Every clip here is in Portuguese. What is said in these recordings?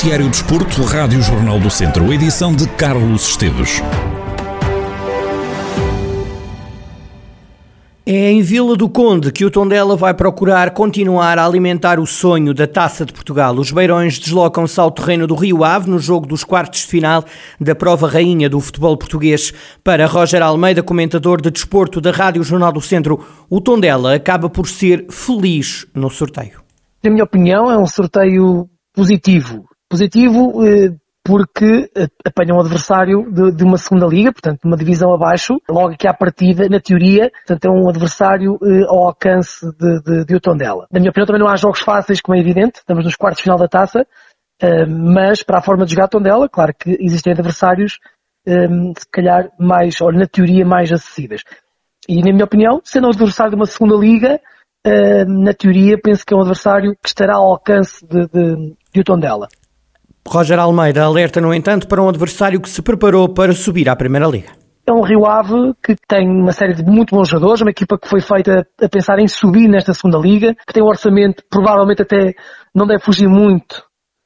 Noticiário Desporto, Rádio Jornal do Centro, edição de Carlos Esteves. É em Vila do Conde que o Tondela vai procurar continuar a alimentar o sonho da Taça de Portugal. Os beirões deslocam-se ao terreno do Rio Ave no jogo dos quartos de final da prova rainha do futebol português. Para Roger Almeida, comentador de desporto da Rádio Jornal do Centro, o Tondela acaba por ser feliz no sorteio. Na minha opinião, é um sorteio positivo. Positivo eh, porque apanham um adversário de, de, uma segunda liga, portanto, uma divisão abaixo, logo que à partida, na teoria, portanto, é um adversário eh, ao alcance de, de, de Otondela. Na minha opinião, também não há jogos fáceis, como é evidente, estamos nos quartos de final da taça, eh, mas para a forma de jogar Tondela, claro que existem adversários, eh, se calhar, mais, ou na teoria, mais acessíveis. E, na minha opinião, sendo um adversário de uma segunda liga, eh, na teoria, penso que é um adversário que estará ao alcance de, de, de Tondela. Roger Almeida alerta, no entanto, para um adversário que se preparou para subir à Primeira Liga. É um Rio Ave que tem uma série de muito bons jogadores, uma equipa que foi feita a pensar em subir nesta segunda liga, que tem um orçamento provavelmente até não deve fugir muito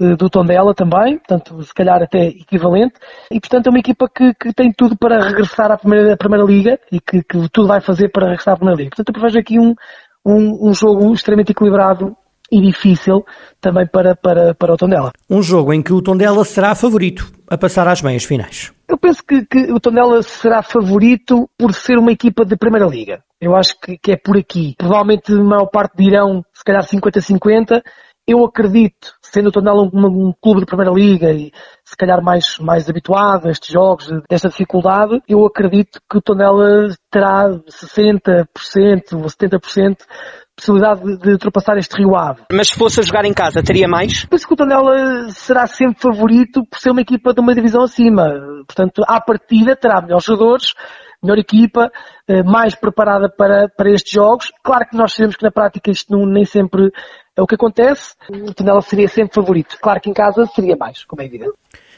eh, do Tondela também, portanto, se calhar até equivalente, e portanto é uma equipa que, que tem tudo para regressar à Primeira, à primeira Liga e que, que, tudo vai fazer para regressar à Primeira Liga. Portanto, eu vejo aqui um, um, um jogo extremamente equilibrado e difícil também para, para, para o Tondela. Um jogo em que o Tondela será favorito a passar às meias finais. Eu penso que, que o Tondela será favorito por ser uma equipa de Primeira Liga. Eu acho que, que é por aqui. Provavelmente a maior parte dirão, se calhar 50-50. Eu acredito, sendo o Tondela um, um, clube de Primeira Liga e se calhar mais, mais habituado a estes jogos, desta dificuldade, eu acredito que o Tondela terá 60% ou 70% possibilidade de, de, ultrapassar este Rio Ave. Mas se fosse a jogar em casa, teria mais? Penso que o Tondela será sempre favorito por ser uma equipa de uma divisão acima. Portanto, à partida terá melhores jogadores, melhor equipa, eh, mais preparada para, para estes jogos. Claro que nós sabemos que na prática isto não, nem sempre é o que acontece. O Tondela seria sempre favorito. Claro que em casa seria mais, como é evidente.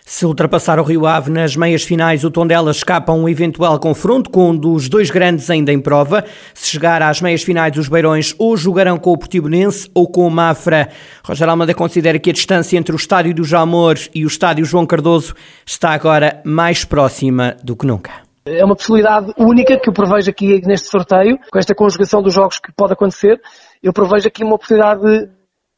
Se ultrapassar o Rio Ave nas meias finais, o Tondela escapa a um eventual confronto com um dos dois grandes ainda em prova. Se chegar às meias finais, os Beirões ou jogarão com o Portimonense ou com o Mafra. Roger Almeida considera que a distância entre o estádio do Jamor e o estádio João Cardoso está agora mais próxima do que nunca. É uma possibilidade única que eu prevejo aqui neste sorteio, com esta conjugação dos jogos que pode acontecer. Eu prevejo aqui uma possibilidade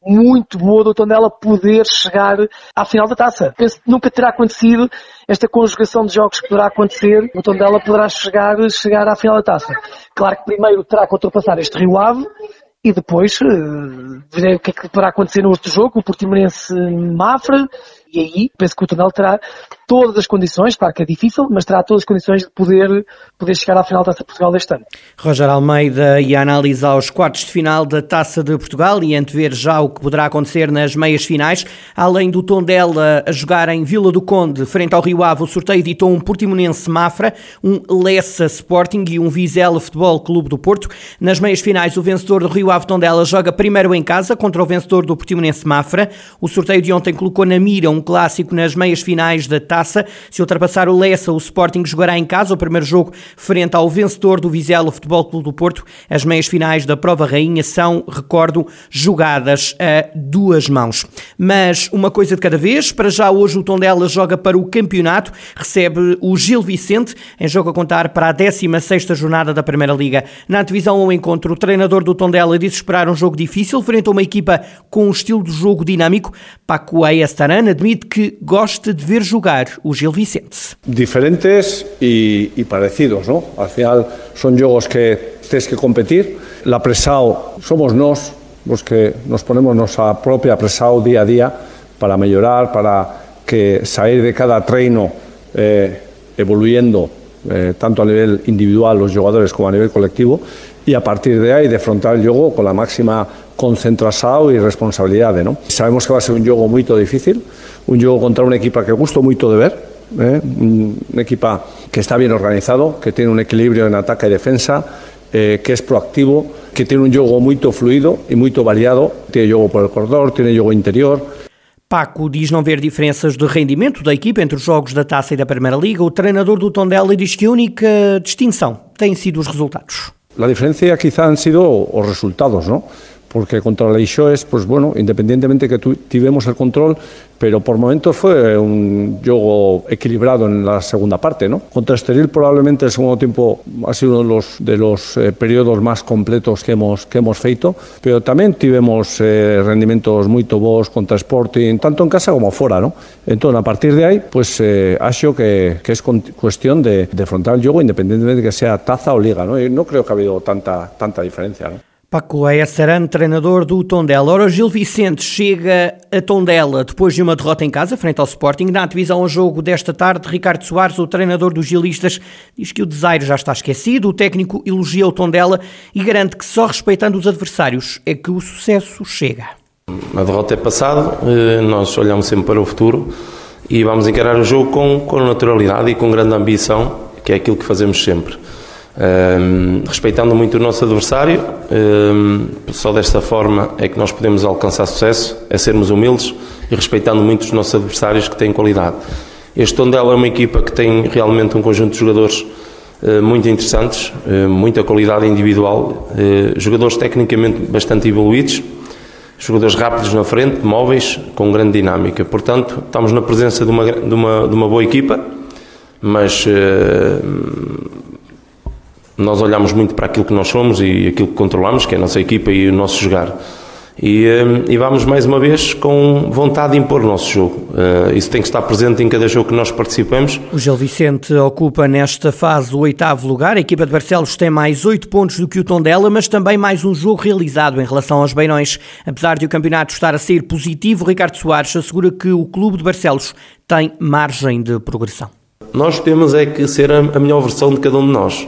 muito boa do Tondela poder chegar à final da taça. Penso que nunca terá acontecido esta conjugação de jogos que poderá acontecer. O Tondela poderá chegar, chegar à final da taça. Claro que primeiro terá que ultrapassar este Rio Ave e depois uh, o que é que poderá acontecer no outro jogo, o Portimonense Mafra, e aí penso que o Tondela terá todas as condições, claro que é difícil, mas terá todas as condições de poder, poder chegar à final da Taça de Portugal deste ano. Roger Almeida e a análise aos quartos de final da Taça de Portugal e antever já o que poderá acontecer nas meias finais. Além do Tondela a jogar em Vila do Conde, frente ao Rio Ave, o sorteio ditou um Portimonense Mafra, um Lessa Sporting e um Vizela Futebol Clube do Porto. Nas meias finais, o vencedor do Rio Ave Tondela joga primeiro em casa contra o vencedor do Portimonense Mafra. O sorteio de ontem colocou na mira um clássico nas meias finais da Taça taça. Se ultrapassar o Lessa, o Sporting jogará em casa o primeiro jogo frente ao vencedor do Vizela Futebol Clube do Porto. As meias finais da Prova Rainha são, recordo, jogadas a duas mãos. Mas uma coisa de cada vez. Para já hoje o Tondela joga para o campeonato, recebe o Gil Vicente em jogo a contar para a 16ª jornada da Primeira Liga. Na divisão ao encontro, o treinador do Tondela disse esperar um jogo difícil frente a uma equipa com um estilo de jogo dinâmico. Paco Ayastaran admite que gosta de ver jogar o Gil Vicente. Diferentes y, parecidos, ¿no? Al final son juegos que tienes que competir. La presao somos nos, los que nos ponemos nuestra propia presao día a día para mejorar, para que salir de cada treino eh, evoluyendo eh, tanto a nivel individual los jugadores como a nivel colectivo y a partir de ahí de afrontar el juego con la máxima concentración y responsabilidad. ¿no? Sabemos que va a ser un juego muy difícil, un juego contra una equipa que gusto mucho de ver, ¿eh? equipa que está bien organizado, que tiene un equilibrio en ataque y defensa, eh, que es proactivo, que tiene un juego muy fluido y muy variado, tiene juego por el corredor, tiene juego interior. Paco diz não ver diferenças de rendimento da equipa entre os jogos da Taça e da Primeira Liga. O treinador do Tondela diz que a única distinção têm sido os resultados. La diferencia quizá han sido los resultados, ¿no? Porque contra la Ixoes, pues bueno, independientemente que tivemos el control, pero por momentos fue un juego equilibrado en la segunda parte, ¿no? Contra Estoril probablemente el segundo tiempo ha sido uno de los, de los eh, periodos más completos que hemos, que hemos feito, pero también tivemos eh, rendimientos muy tobos contra Sporting, tanto en casa como fuera, ¿no? Entonces, a partir de ahí, pues eh, acho que, que es cuestión de, de afrontar el juego independientemente de que sea taza o liga, ¿no? Y no creo que ha habido tanta, tanta diferencia, ¿no? Paco Aessaran, treinador do Tondela. Ora, Gil Vicente chega a Tondela depois de uma derrota em casa, frente ao Sporting. Na divisão ao jogo desta tarde, Ricardo Soares, o treinador dos gilistas, diz que o desaire já está esquecido. O técnico elogia o Tondela e garante que só respeitando os adversários é que o sucesso chega. A derrota é passada, eh, nós olhamos sempre para o futuro e vamos encarar o jogo com, com naturalidade e com grande ambição, que é aquilo que fazemos sempre. Um, respeitando muito o nosso adversário, um, só desta forma é que nós podemos alcançar sucesso, é sermos humildes e respeitando muito os nossos adversários que têm qualidade. Este Tondela é uma equipa que tem realmente um conjunto de jogadores uh, muito interessantes, uh, muita qualidade individual, uh, jogadores tecnicamente bastante evoluídos, jogadores rápidos na frente, móveis, com grande dinâmica. Portanto, estamos na presença de uma, de uma, de uma boa equipa, mas nós olhamos muito para aquilo que nós somos e aquilo que controlamos, que é a nossa equipa e o nosso jogar. E, eh, e, vamos mais uma vez com vontade de impor o nosso jogo. Uh, isso tem que estar presente em cada jogo que nós participamos. O Gil Vicente ocupa nesta fase o oitavo lugar. A equipa de Barcelos tem mais oito pontos do que o Tondela, mas também mais um jogo realizado em relação aos Beirões. Apesar de o campeonato estar a ser positivo, Ricardo Soares assegura que o clube de Barcelos tem margem de progressão. Nós temos é que ser a melhor versão de cada um de nós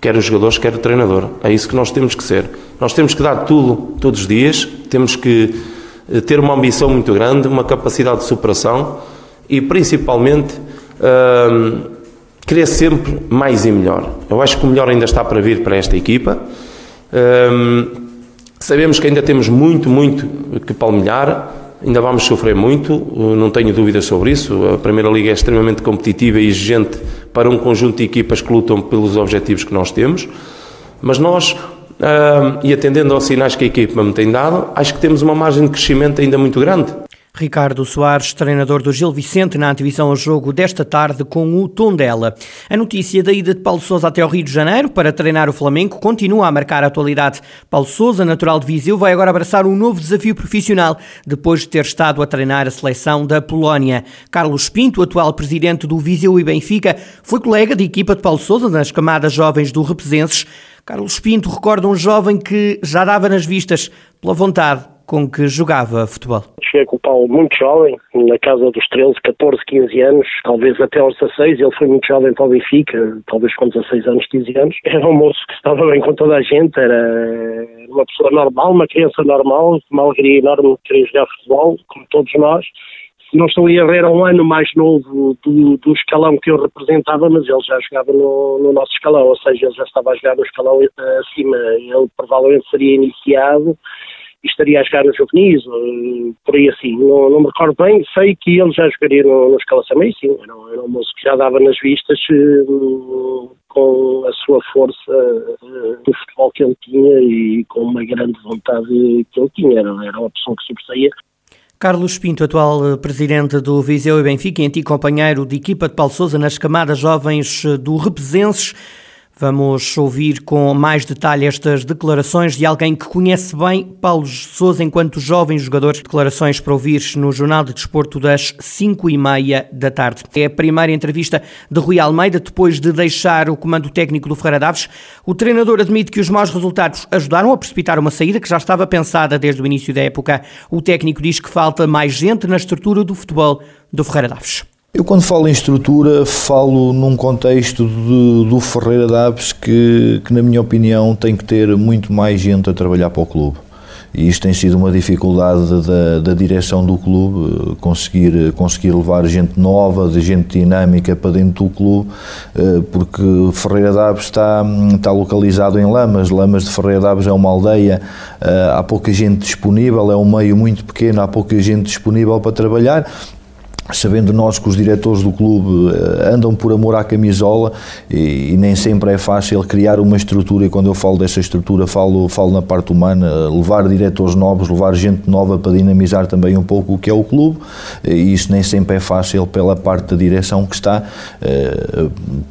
quer os jogadores, quer o treinador. É isso que nós temos que ser. Nós temos que dar tudo todos os dias, temos que eh, ter uma ambição muito grande, uma capacidade de superação e principalmente hum, querer sempre mais e melhor. Eu acho que o melhor ainda está para vir para esta equipa. Hum, sabemos que ainda temos muito, muito que palmilhar. Ainda vamos sofrer muito, não tenho dúvidas sobre isso. A Primeira Liga é extremamente competitiva e exigente para um conjunto de equipas que lutam pelos objetivos que nós temos, mas nós, e atendendo aos sinais que a equipa me tem dado, acho que temos uma margem de crescimento ainda muito grande. Ricardo Soares, treinador do Gil Vicente, na divisão ao jogo desta tarde com o Tondela. A notícia da ida de Paulo Sousa até ao Rio de Janeiro para treinar o Flamengo continua a marcar a atualidade. Paulo Sousa, natural de Viseu, vai agora abraçar um novo desafio profissional depois de ter estado a treinar a seleção da Polónia. Carlos Pinto, atual presidente do Viseu e Benfica, foi colega de equipa de Paulo Sousa nas camadas jovens do Represenses. Carlos Pinto recorda um jovem que já dava nas vistas pela vontade com que jogava futebol. Cheguei com o Paulo muito jovem, na casa dos 13, 14, 15 anos, talvez até aos 16. Ele foi muito jovem para o Benfica, talvez com 16 anos, 15 anos. Era um moço que estava bem com toda a gente, era uma pessoa normal, uma criança normal, uma alegria enorme de querer jogar futebol, como todos nós. Não estou a errar, era um ano mais novo do, do escalão que eu representava, mas ele já jogava no, no nosso escalão, ou seja, ele já estava a jogar no escalão eh, acima. Ele provavelmente seria iniciado estaria a jogar no juvenis, por aí assim. Não, não, me recordo bem, sei que ele já jogaria no, no escalação, mas sim, era, era um moço que já dava nas vistas uh, com a sua força uh, do futebol que ele tinha e com uma grande vontade que ele tinha. Era, era uma pessoa que sobressaía. Carlos Pinto, atual eh, presidente do Viseu e Benfica, e antigo companheiro de equipa de Paulo Sousa nas camadas jovens do Represenses. Vamos ouvir com mais detalhe estas declarações de alguém que conhece bem Paulo Sousa enquanto jovem jogador. Declarações para ouvir no Jornal de Desporto das 5 e meia da tarde. É a primeira entrevista de Rui Almeida depois de deixar o comando técnico do Ferreira Daves. O treinador admite que os maus resultados ajudaram a precipitar uma saída que já estava pensada desde o início da época. O técnico diz que falta mais gente na estrutura do futebol do Ferreira Daves. Eu quando falo em estrutura falo num contexto de, do Ferreira Daves que, que na minha opinião tem que ter muito mais gente a trabalhar para o clube. E isto tem sido uma dificuldade da, da direção do clube, conseguir, conseguir levar gente nova, de gente dinâmica para dentro do clube, eh, porque Ferreira Daves está, está localizado em Lamas, Lamas de Ferreira Daves é uma aldeia, eh, há pouca gente disponível, é um meio muito pequeno, há pouca gente disponível para trabalhar, sabendo nós que os diretores do clube eh, andam por amor à camisola e, e, nem sempre é fácil criar uma estrutura e quando eu falo dessa estrutura falo, falo na parte humana, eh, levar diretores novos, levar gente nova para dinamizar também um pouco o que é o clube e isso nem sempre é fácil pela parte da direção que está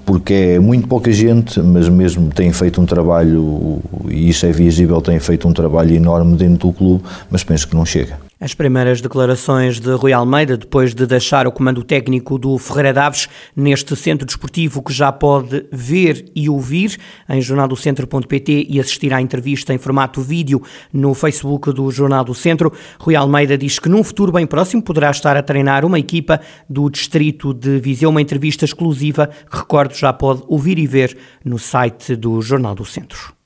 porque é muito pouca gente, mas mesmo tem feito um trabalho e isso é visível, tem feito um trabalho enorme dentro do clube, mas penso que não chega. As primeiras declarações de Rui Almeida depois de deixar o comando técnico do Ferreira Daves neste centro desportivo que já pode ver e ouvir em jornaldocentro.pt e assistir à entrevista em formato vídeo no Facebook do Jornal do Centro. Rui Almeida diz que num futuro bem próximo poderá estar a treinar uma equipa do distrito de Viseu, uma entrevista exclusiva que recordo já pode ouvir e ver no site do Jornal do Centro.